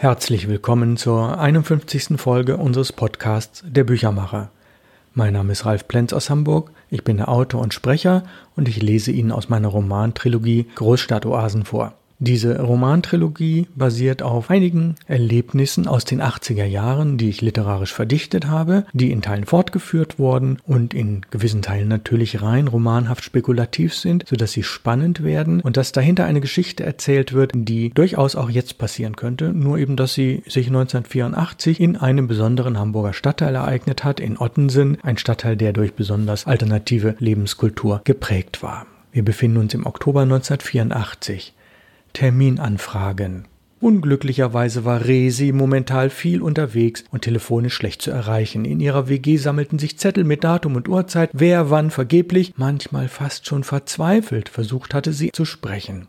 Herzlich willkommen zur 51. Folge unseres Podcasts Der Büchermacher. Mein Name ist Ralf Plenz aus Hamburg, ich bin der Autor und Sprecher und ich lese Ihnen aus meiner Romantrilogie Großstadtoasen vor. Diese Romantrilogie basiert auf einigen Erlebnissen aus den 80er Jahren, die ich literarisch verdichtet habe, die in Teilen fortgeführt wurden und in gewissen Teilen natürlich rein romanhaft spekulativ sind, sodass sie spannend werden und dass dahinter eine Geschichte erzählt wird, die durchaus auch jetzt passieren könnte, nur eben, dass sie sich 1984 in einem besonderen Hamburger Stadtteil ereignet hat, in Ottensen, ein Stadtteil, der durch besonders alternative Lebenskultur geprägt war. Wir befinden uns im Oktober 1984. Terminanfragen. Unglücklicherweise war Resi momentan viel unterwegs und telefonisch schlecht zu erreichen. In ihrer WG sammelten sich Zettel mit Datum und Uhrzeit, wer wann vergeblich, manchmal fast schon verzweifelt versucht hatte, sie zu sprechen.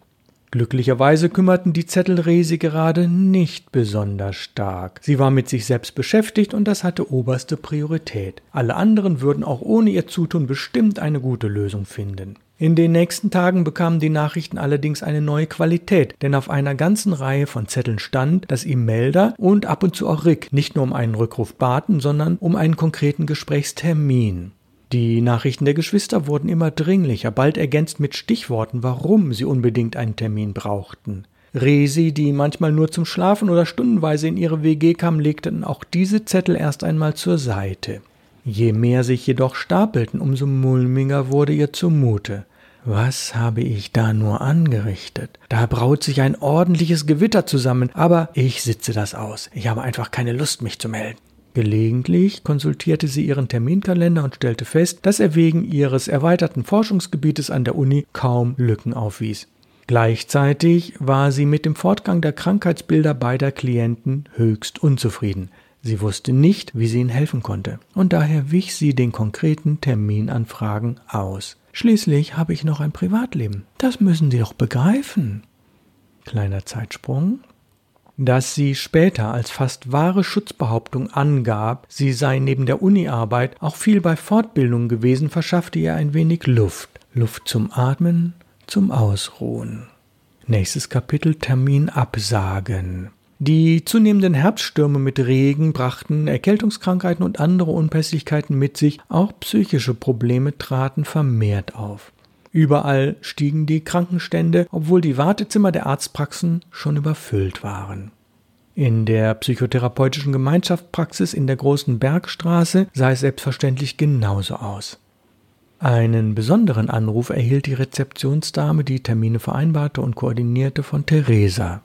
Glücklicherweise kümmerten die Zettel Resi gerade nicht besonders stark. Sie war mit sich selbst beschäftigt und das hatte oberste Priorität. Alle anderen würden auch ohne ihr Zutun bestimmt eine gute Lösung finden. In den nächsten Tagen bekamen die Nachrichten allerdings eine neue Qualität, denn auf einer ganzen Reihe von Zetteln stand, dass ihm Melder und ab und zu auch Rick nicht nur um einen Rückruf baten, sondern um einen konkreten Gesprächstermin. Die Nachrichten der Geschwister wurden immer dringlicher, bald ergänzt mit Stichworten, warum sie unbedingt einen Termin brauchten. Resi, die manchmal nur zum Schlafen oder stundenweise in ihre WG kam, legten auch diese Zettel erst einmal zur Seite. Je mehr sich jedoch stapelten, umso mulmiger wurde ihr zumute. Was habe ich da nur angerichtet? Da braut sich ein ordentliches Gewitter zusammen, aber ich sitze das aus. Ich habe einfach keine Lust, mich zu melden. Gelegentlich konsultierte sie ihren Terminkalender und stellte fest, dass er wegen ihres erweiterten Forschungsgebietes an der Uni kaum Lücken aufwies. Gleichzeitig war sie mit dem Fortgang der Krankheitsbilder beider Klienten höchst unzufrieden. Sie wusste nicht, wie sie ihnen helfen konnte, und daher wich sie den konkreten Terminanfragen aus. Schließlich habe ich noch ein Privatleben. Das müssen Sie doch begreifen. Kleiner Zeitsprung. Dass sie später als fast wahre Schutzbehauptung angab, sie sei neben der Uniarbeit auch viel bei Fortbildung gewesen, verschaffte ihr ein wenig Luft. Luft zum Atmen, zum Ausruhen. Nächstes Kapitel Termin absagen. Die zunehmenden Herbststürme mit Regen brachten Erkältungskrankheiten und andere Unpässlichkeiten mit sich, auch psychische Probleme traten vermehrt auf. Überall stiegen die Krankenstände, obwohl die Wartezimmer der Arztpraxen schon überfüllt waren. In der psychotherapeutischen Gemeinschaftspraxis in der großen Bergstraße sah es selbstverständlich genauso aus. Einen besonderen Anruf erhielt die Rezeptionsdame, die Termine vereinbarte und koordinierte von Theresa.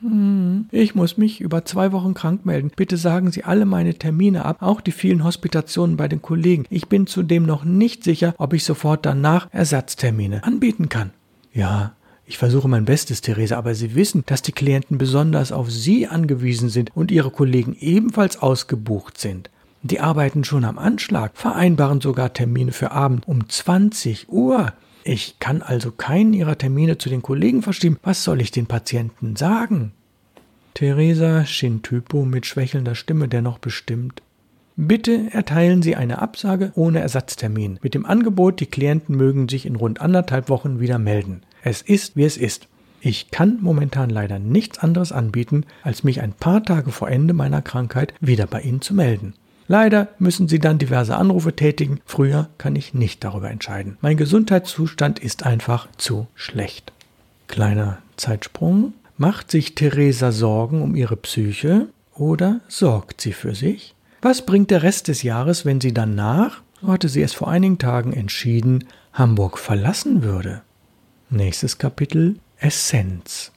Hm, ich muss mich über zwei Wochen krank melden. Bitte sagen Sie alle meine Termine ab, auch die vielen Hospitationen bei den Kollegen. Ich bin zudem noch nicht sicher, ob ich sofort danach Ersatztermine anbieten kann. Ja, ich versuche mein Bestes, Therese, aber Sie wissen, dass die Klienten besonders auf Sie angewiesen sind und Ihre Kollegen ebenfalls ausgebucht sind. Die arbeiten schon am Anschlag, vereinbaren sogar Termine für Abend um 20 Uhr. Ich kann also keinen ihrer Termine zu den Kollegen verschieben. Was soll ich den Patienten sagen? Theresa schien Typo mit schwächelnder Stimme dennoch bestimmt. Bitte erteilen Sie eine Absage ohne Ersatztermin mit dem Angebot, die Klienten mögen sich in rund anderthalb Wochen wieder melden. Es ist, wie es ist. Ich kann momentan leider nichts anderes anbieten, als mich ein paar Tage vor Ende meiner Krankheit wieder bei Ihnen zu melden. Leider müssen Sie dann diverse Anrufe tätigen. Früher kann ich nicht darüber entscheiden. Mein Gesundheitszustand ist einfach zu schlecht. Kleiner Zeitsprung. Macht sich Theresa Sorgen um ihre Psyche oder sorgt sie für sich? Was bringt der Rest des Jahres, wenn sie danach, so hatte sie es vor einigen Tagen entschieden, Hamburg verlassen würde? Nächstes Kapitel Essenz.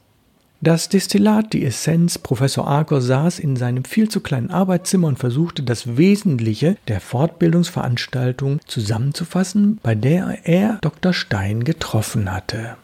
Das Destillat, die Essenz, Professor Arcor saß in seinem viel zu kleinen Arbeitszimmer und versuchte das Wesentliche der Fortbildungsveranstaltung zusammenzufassen, bei der er Dr. Stein getroffen hatte.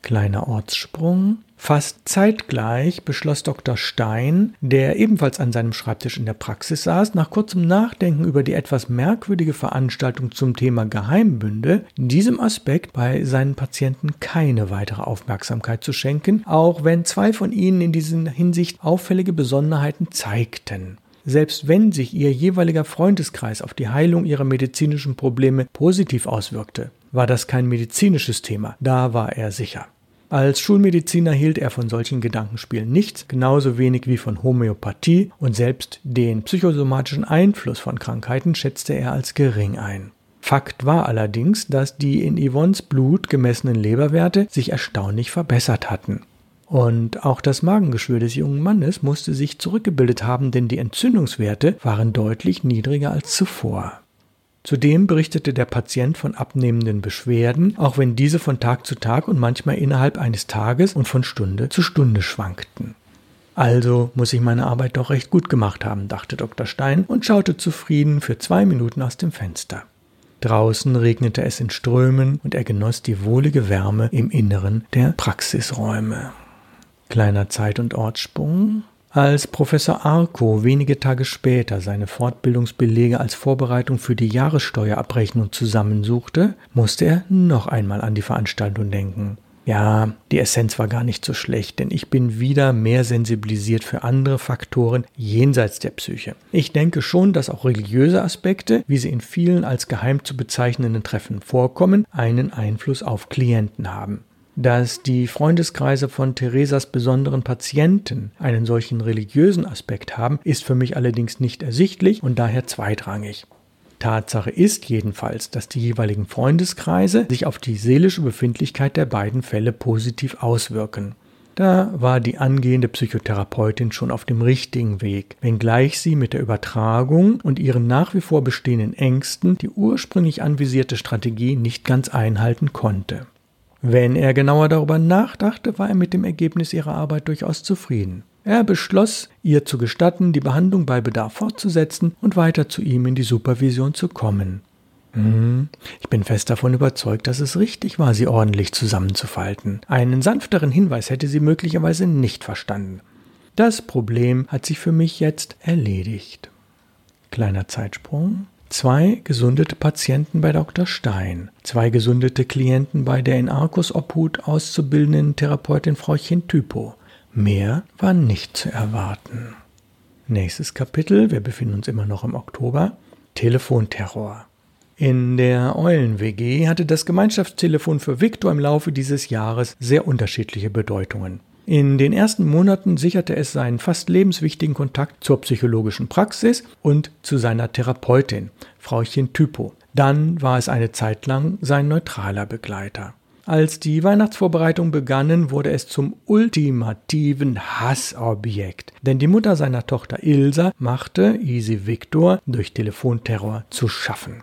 Kleiner Ortssprung. Fast zeitgleich beschloss Dr. Stein, der ebenfalls an seinem Schreibtisch in der Praxis saß, nach kurzem Nachdenken über die etwas merkwürdige Veranstaltung zum Thema Geheimbünde, diesem Aspekt bei seinen Patienten keine weitere Aufmerksamkeit zu schenken, auch wenn zwei von ihnen in dieser Hinsicht auffällige Besonderheiten zeigten. Selbst wenn sich ihr jeweiliger Freundeskreis auf die Heilung ihrer medizinischen Probleme positiv auswirkte, war das kein medizinisches Thema, da war er sicher. Als Schulmediziner hielt er von solchen Gedankenspielen nichts, genauso wenig wie von Homöopathie und selbst den psychosomatischen Einfluss von Krankheiten schätzte er als gering ein. Fakt war allerdings, dass die in Yvonnes Blut gemessenen Leberwerte sich erstaunlich verbessert hatten. Und auch das Magengeschwür des jungen Mannes musste sich zurückgebildet haben, denn die Entzündungswerte waren deutlich niedriger als zuvor. Zudem berichtete der Patient von abnehmenden Beschwerden, auch wenn diese von Tag zu Tag und manchmal innerhalb eines Tages und von Stunde zu Stunde schwankten. Also muss ich meine Arbeit doch recht gut gemacht haben, dachte Dr. Stein und schaute zufrieden für zwei Minuten aus dem Fenster. Draußen regnete es in Strömen und er genoss die wohlige Wärme im Inneren der Praxisräume. Kleiner Zeit- und Ortssprung. Als Professor Arco wenige Tage später seine Fortbildungsbelege als Vorbereitung für die Jahressteuerabrechnung zusammensuchte, musste er noch einmal an die Veranstaltung denken. Ja, die Essenz war gar nicht so schlecht, denn ich bin wieder mehr sensibilisiert für andere Faktoren jenseits der Psyche. Ich denke schon, dass auch religiöse Aspekte, wie sie in vielen als geheim zu bezeichnenden Treffen vorkommen, einen Einfluss auf Klienten haben. Dass die Freundeskreise von Theresas besonderen Patienten einen solchen religiösen Aspekt haben, ist für mich allerdings nicht ersichtlich und daher zweitrangig. Tatsache ist jedenfalls, dass die jeweiligen Freundeskreise sich auf die seelische Befindlichkeit der beiden Fälle positiv auswirken. Da war die angehende Psychotherapeutin schon auf dem richtigen Weg, wenngleich sie mit der Übertragung und ihren nach wie vor bestehenden Ängsten die ursprünglich anvisierte Strategie nicht ganz einhalten konnte. Wenn er genauer darüber nachdachte, war er mit dem Ergebnis ihrer Arbeit durchaus zufrieden. Er beschloss, ihr zu gestatten, die Behandlung bei Bedarf fortzusetzen und weiter zu ihm in die Supervision zu kommen. Hm, ich bin fest davon überzeugt, dass es richtig war, sie ordentlich zusammenzufalten. Einen sanfteren Hinweis hätte sie möglicherweise nicht verstanden. Das Problem hat sich für mich jetzt erledigt. Kleiner Zeitsprung. Zwei gesundete Patienten bei Dr. Stein, zwei gesundete Klienten bei der in Arcus Obhut auszubildenden Therapeutin Frauchen Typo, Mehr war nicht zu erwarten. Nächstes Kapitel, wir befinden uns immer noch im Oktober, Telefonterror. In der Eulen-WG hatte das Gemeinschaftstelefon für Viktor im Laufe dieses Jahres sehr unterschiedliche Bedeutungen. In den ersten Monaten sicherte es seinen fast lebenswichtigen Kontakt zur psychologischen Praxis und zu seiner Therapeutin, Frauchen Typo. Dann war es eine Zeit lang sein neutraler Begleiter. Als die Weihnachtsvorbereitungen begannen, wurde es zum ultimativen Hassobjekt, denn die Mutter seiner Tochter Ilsa machte Easy Victor durch Telefonterror zu schaffen.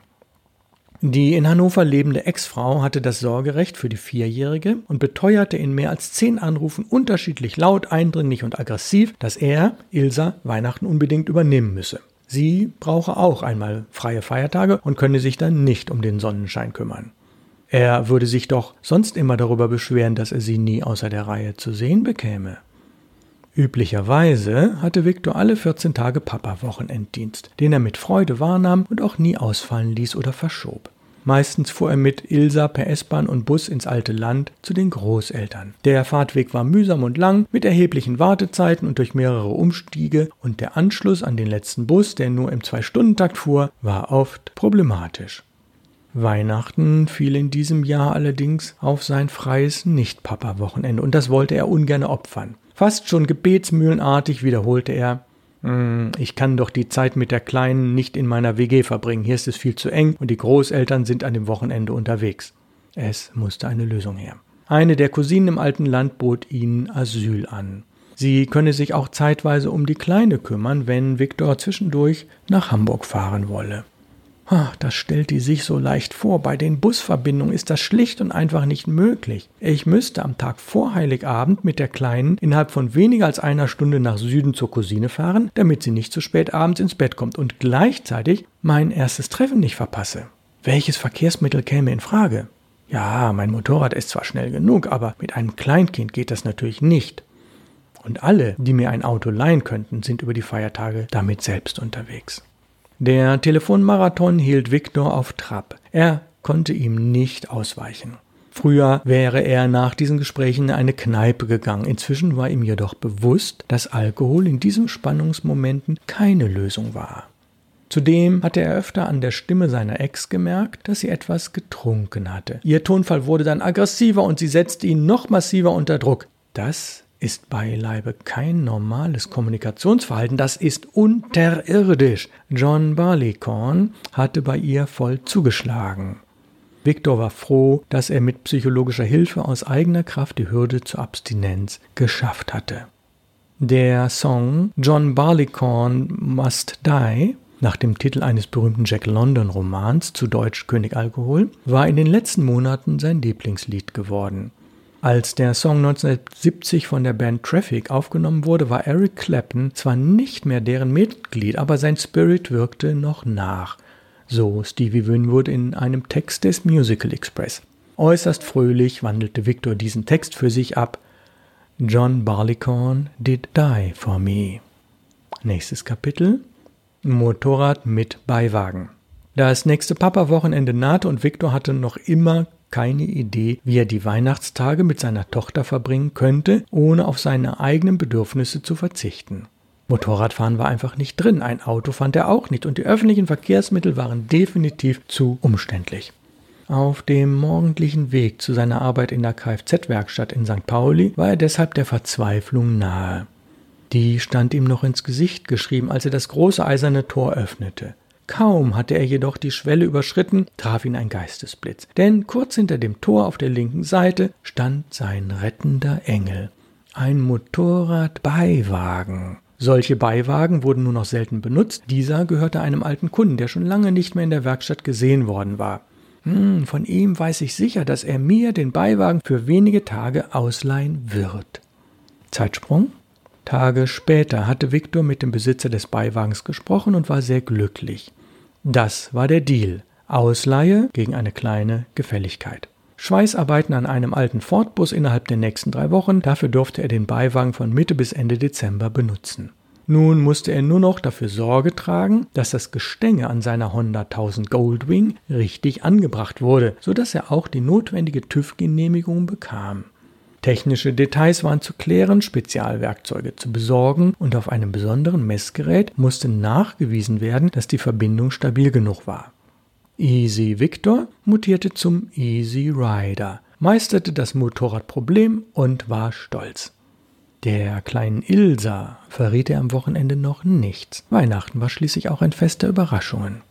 Die in Hannover lebende Ex-Frau hatte das Sorgerecht für die Vierjährige und beteuerte in mehr als zehn Anrufen unterschiedlich laut, eindringlich und aggressiv, dass er, Ilsa, Weihnachten unbedingt übernehmen müsse. Sie brauche auch einmal freie Feiertage und könne sich dann nicht um den Sonnenschein kümmern. Er würde sich doch sonst immer darüber beschweren, dass er sie nie außer der Reihe zu sehen bekäme. Üblicherweise hatte Viktor alle 14 Tage Papa-Wochenenddienst, den er mit Freude wahrnahm und auch nie ausfallen ließ oder verschob. Meistens fuhr er mit Ilsa per S-Bahn und Bus ins alte Land zu den Großeltern. Der Fahrtweg war mühsam und lang, mit erheblichen Wartezeiten und durch mehrere Umstiege, und der Anschluss an den letzten Bus, der nur im Zwei-Stunden-Takt fuhr, war oft problematisch. Weihnachten fiel in diesem Jahr allerdings auf sein freies Nicht-Papa-Wochenende und das wollte er ungern opfern. Fast schon gebetsmühlenartig wiederholte er, hm, ich kann doch die Zeit mit der Kleinen nicht in meiner WG verbringen. Hier ist es viel zu eng und die Großeltern sind an dem Wochenende unterwegs. Es musste eine Lösung her. Eine der Cousinen im alten Land bot ihnen Asyl an. Sie könne sich auch zeitweise um die Kleine kümmern, wenn Viktor zwischendurch nach Hamburg fahren wolle. Das stellt die sich so leicht vor. Bei den Busverbindungen ist das schlicht und einfach nicht möglich. Ich müsste am Tag vor Heiligabend mit der Kleinen innerhalb von weniger als einer Stunde nach Süden zur Cousine fahren, damit sie nicht zu spät abends ins Bett kommt und gleichzeitig mein erstes Treffen nicht verpasse. Welches Verkehrsmittel käme in Frage? Ja, mein Motorrad ist zwar schnell genug, aber mit einem Kleinkind geht das natürlich nicht. Und alle, die mir ein Auto leihen könnten, sind über die Feiertage damit selbst unterwegs. Der Telefonmarathon hielt Viktor auf Trab. Er konnte ihm nicht ausweichen. Früher wäre er nach diesen Gesprächen in eine Kneipe gegangen. Inzwischen war ihm jedoch bewusst, dass Alkohol in diesen Spannungsmomenten keine Lösung war. Zudem hatte er öfter an der Stimme seiner Ex gemerkt, dass sie etwas getrunken hatte. Ihr Tonfall wurde dann aggressiver und sie setzte ihn noch massiver unter Druck. Das ist beileibe kein normales Kommunikationsverhalten, das ist unterirdisch. John Barleycorn hatte bei ihr voll zugeschlagen. Victor war froh, dass er mit psychologischer Hilfe aus eigener Kraft die Hürde zur Abstinenz geschafft hatte. Der Song John Barleycorn Must Die nach dem Titel eines berühmten Jack London Romans zu Deutsch König Alkohol war in den letzten Monaten sein Lieblingslied geworden. Als der Song 1970 von der Band Traffic aufgenommen wurde, war Eric Clapton zwar nicht mehr deren Mitglied, aber sein Spirit wirkte noch nach. So Stevie Winwood in einem Text des Musical Express. Äußerst fröhlich wandelte Victor diesen Text für sich ab. John Barleycorn did die for me. Nächstes Kapitel. Motorrad mit Beiwagen. Das nächste Papa-Wochenende nahte und Victor hatte noch immer keine Idee, wie er die Weihnachtstage mit seiner Tochter verbringen könnte, ohne auf seine eigenen Bedürfnisse zu verzichten. Motorradfahren war einfach nicht drin, ein Auto fand er auch nicht und die öffentlichen Verkehrsmittel waren definitiv zu umständlich. Auf dem morgendlichen Weg zu seiner Arbeit in der Kfz-Werkstatt in St. Pauli war er deshalb der Verzweiflung nahe. Die stand ihm noch ins Gesicht geschrieben, als er das große eiserne Tor öffnete. Kaum hatte er jedoch die Schwelle überschritten, traf ihn ein Geistesblitz, denn kurz hinter dem Tor auf der linken Seite stand sein rettender Engel. Ein Motorradbeiwagen. Solche Beiwagen wurden nur noch selten benutzt. Dieser gehörte einem alten Kunden, der schon lange nicht mehr in der Werkstatt gesehen worden war. Hm, von ihm weiß ich sicher, dass er mir den Beiwagen für wenige Tage ausleihen wird. Zeitsprung? Tage später hatte Viktor mit dem Besitzer des Beiwagens gesprochen und war sehr glücklich. Das war der Deal. Ausleihe gegen eine kleine Gefälligkeit. Schweißarbeiten an einem alten Ford-Bus innerhalb der nächsten drei Wochen, dafür durfte er den Beiwagen von Mitte bis Ende Dezember benutzen. Nun musste er nur noch dafür Sorge tragen, dass das Gestänge an seiner Honda 1000 Goldwing richtig angebracht wurde, sodass er auch die notwendige TÜV-Genehmigung bekam. Technische Details waren zu klären, Spezialwerkzeuge zu besorgen und auf einem besonderen Messgerät musste nachgewiesen werden, dass die Verbindung stabil genug war. Easy Victor mutierte zum Easy Rider, meisterte das Motorradproblem und war stolz. Der kleinen Ilsa verriet er am Wochenende noch nichts. Weihnachten war schließlich auch ein Fest der Überraschungen.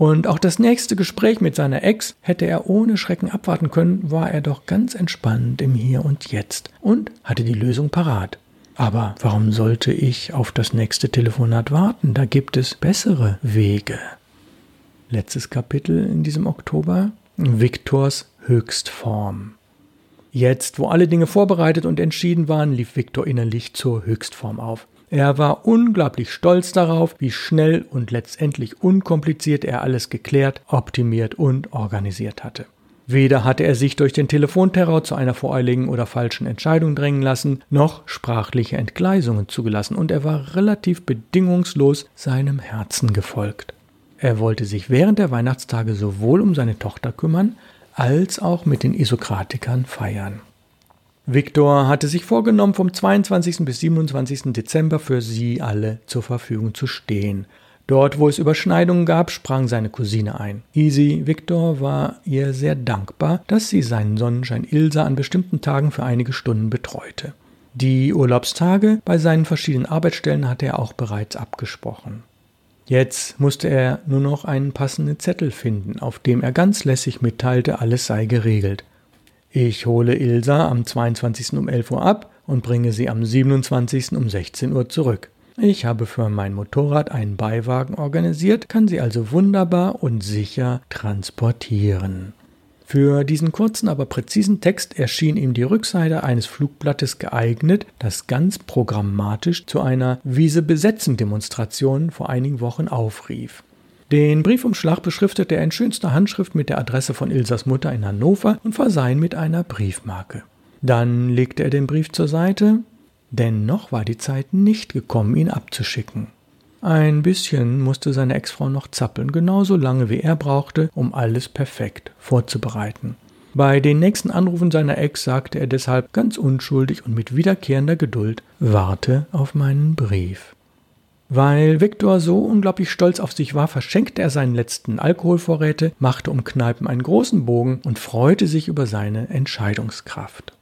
Und auch das nächste Gespräch mit seiner Ex hätte er ohne Schrecken abwarten können, war er doch ganz entspannt im Hier und Jetzt und hatte die Lösung parat. Aber warum sollte ich auf das nächste Telefonat warten? Da gibt es bessere Wege. Letztes Kapitel in diesem Oktober. Viktors Höchstform. Jetzt, wo alle Dinge vorbereitet und entschieden waren, lief Viktor innerlich zur Höchstform auf. Er war unglaublich stolz darauf, wie schnell und letztendlich unkompliziert er alles geklärt, optimiert und organisiert hatte. Weder hatte er sich durch den Telefonterror zu einer voreiligen oder falschen Entscheidung drängen lassen, noch sprachliche Entgleisungen zugelassen, und er war relativ bedingungslos seinem Herzen gefolgt. Er wollte sich während der Weihnachtstage sowohl um seine Tochter kümmern, als auch mit den Isokratikern feiern. Viktor hatte sich vorgenommen, vom 22. bis 27. Dezember für sie alle zur Verfügung zu stehen. Dort, wo es Überschneidungen gab, sprang seine Cousine ein. Easy Victor war ihr sehr dankbar, dass sie seinen Sonnenschein Ilsa an bestimmten Tagen für einige Stunden betreute. Die Urlaubstage bei seinen verschiedenen Arbeitsstellen hatte er auch bereits abgesprochen. Jetzt musste er nur noch einen passenden Zettel finden, auf dem er ganz lässig mitteilte, alles sei geregelt. Ich hole Ilsa am 22. um 11 Uhr ab und bringe sie am 27. um 16 Uhr zurück. Ich habe für mein Motorrad einen Beiwagen organisiert, kann sie also wunderbar und sicher transportieren. Für diesen kurzen, aber präzisen Text erschien ihm die Rückseite eines Flugblattes geeignet, das ganz programmatisch zu einer Wiese besetzen Demonstration vor einigen Wochen aufrief. Den Briefumschlag beschriftete er in schönster Handschrift mit der Adresse von Ilsas Mutter in Hannover und versah ihn mit einer Briefmarke. Dann legte er den Brief zur Seite, denn noch war die Zeit nicht gekommen, ihn abzuschicken. Ein bisschen musste seine Ex-Frau noch zappeln, genauso lange wie er brauchte, um alles perfekt vorzubereiten. Bei den nächsten Anrufen seiner Ex sagte er deshalb ganz unschuldig und mit wiederkehrender Geduld Warte auf meinen Brief. Weil Viktor so unglaublich stolz auf sich war, verschenkte er seinen letzten Alkoholvorräte, machte um Kneipen einen großen Bogen und freute sich über seine Entscheidungskraft.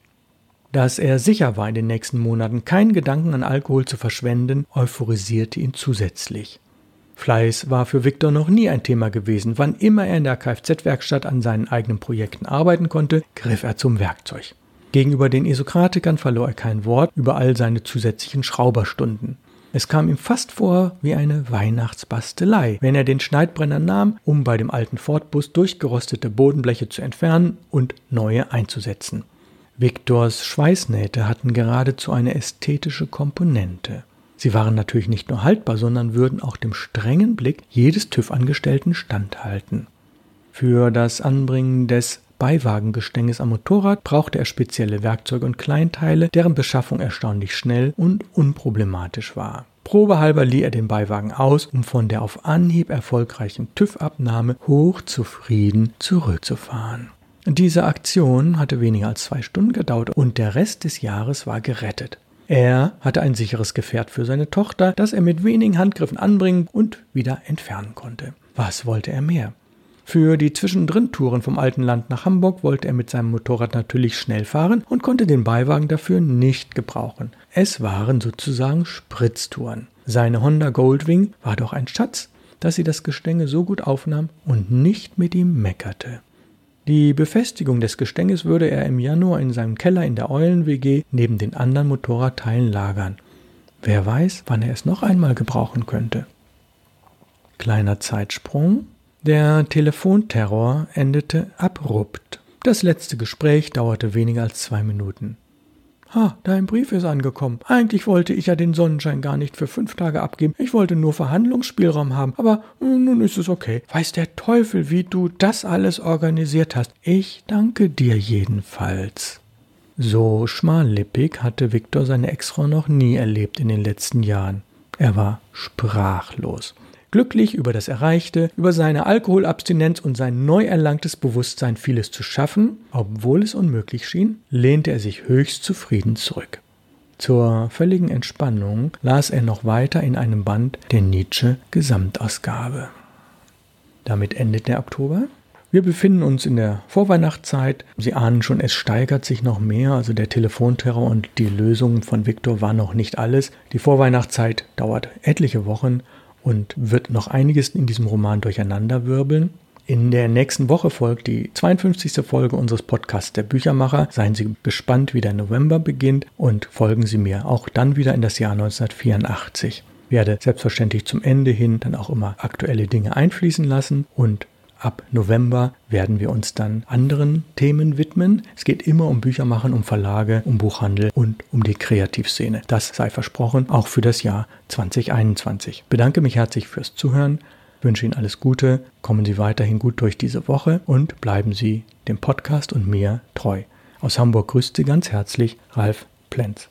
Dass er sicher war, in den nächsten Monaten keinen Gedanken an Alkohol zu verschwenden, euphorisierte ihn zusätzlich. Fleiß war für Viktor noch nie ein Thema gewesen. Wann immer er in der Kfz-Werkstatt an seinen eigenen Projekten arbeiten konnte, griff er zum Werkzeug. Gegenüber den Esokratikern verlor er kein Wort über all seine zusätzlichen Schrauberstunden. Es kam ihm fast vor wie eine Weihnachtsbastelei, wenn er den Schneidbrenner nahm, um bei dem alten Fordbus durchgerostete Bodenbleche zu entfernen und neue einzusetzen. Viktors Schweißnähte hatten geradezu eine ästhetische Komponente. Sie waren natürlich nicht nur haltbar, sondern würden auch dem strengen Blick jedes TÜV-Angestellten standhalten. Für das Anbringen des Beiwagengestänges am Motorrad brauchte er spezielle Werkzeuge und Kleinteile, deren Beschaffung erstaunlich schnell und unproblematisch war. Probehalber lieh er den Beiwagen aus, um von der auf Anhieb erfolgreichen TÜV-Abnahme hochzufrieden zurückzufahren. Diese Aktion hatte weniger als zwei Stunden gedauert und der Rest des Jahres war gerettet. Er hatte ein sicheres Gefährt für seine Tochter, das er mit wenigen Handgriffen anbringen und wieder entfernen konnte. Was wollte er mehr? Für die Zwischendrin-Touren vom alten Land nach Hamburg wollte er mit seinem Motorrad natürlich schnell fahren und konnte den Beiwagen dafür nicht gebrauchen. Es waren sozusagen Spritztouren. Seine Honda Goldwing war doch ein Schatz, dass sie das Gestänge so gut aufnahm und nicht mit ihm meckerte. Die Befestigung des Gestänges würde er im Januar in seinem Keller in der Eulen-WG neben den anderen Motorradteilen lagern. Wer weiß, wann er es noch einmal gebrauchen könnte. Kleiner Zeitsprung. Der Telefonterror endete abrupt. Das letzte Gespräch dauerte weniger als zwei Minuten. Ha, dein Brief ist angekommen. Eigentlich wollte ich ja den Sonnenschein gar nicht für fünf Tage abgeben. Ich wollte nur Verhandlungsspielraum haben. Aber hm, nun ist es okay. Weiß der Teufel, wie du das alles organisiert hast. Ich danke dir jedenfalls. So schmallippig hatte Viktor seine Ex-Frau noch nie erlebt in den letzten Jahren. Er war sprachlos. Glücklich über das Erreichte, über seine Alkoholabstinenz und sein neu erlangtes Bewusstsein, vieles zu schaffen, obwohl es unmöglich schien, lehnte er sich höchst zufrieden zurück. Zur völligen Entspannung las er noch weiter in einem Band der Nietzsche Gesamtausgabe. Damit endet der Oktober. Wir befinden uns in der Vorweihnachtszeit. Sie ahnen schon, es steigert sich noch mehr. Also der Telefonterror und die Lösung von Viktor war noch nicht alles. Die Vorweihnachtszeit dauert etliche Wochen und wird noch einiges in diesem Roman durcheinanderwirbeln. In der nächsten Woche folgt die 52. Folge unseres Podcasts Der Büchermacher. Seien Sie gespannt, wie der November beginnt und folgen Sie mir auch dann wieder in das Jahr 1984. Ich werde selbstverständlich zum Ende hin dann auch immer aktuelle Dinge einfließen lassen und Ab November werden wir uns dann anderen Themen widmen. Es geht immer um Büchermachen, um Verlage, um Buchhandel und um die Kreativszene. Das sei versprochen, auch für das Jahr 2021. Ich bedanke mich herzlich fürs Zuhören, wünsche Ihnen alles Gute, kommen Sie weiterhin gut durch diese Woche und bleiben Sie dem Podcast und mir treu. Aus Hamburg grüßt Sie ganz herzlich Ralf Plenz.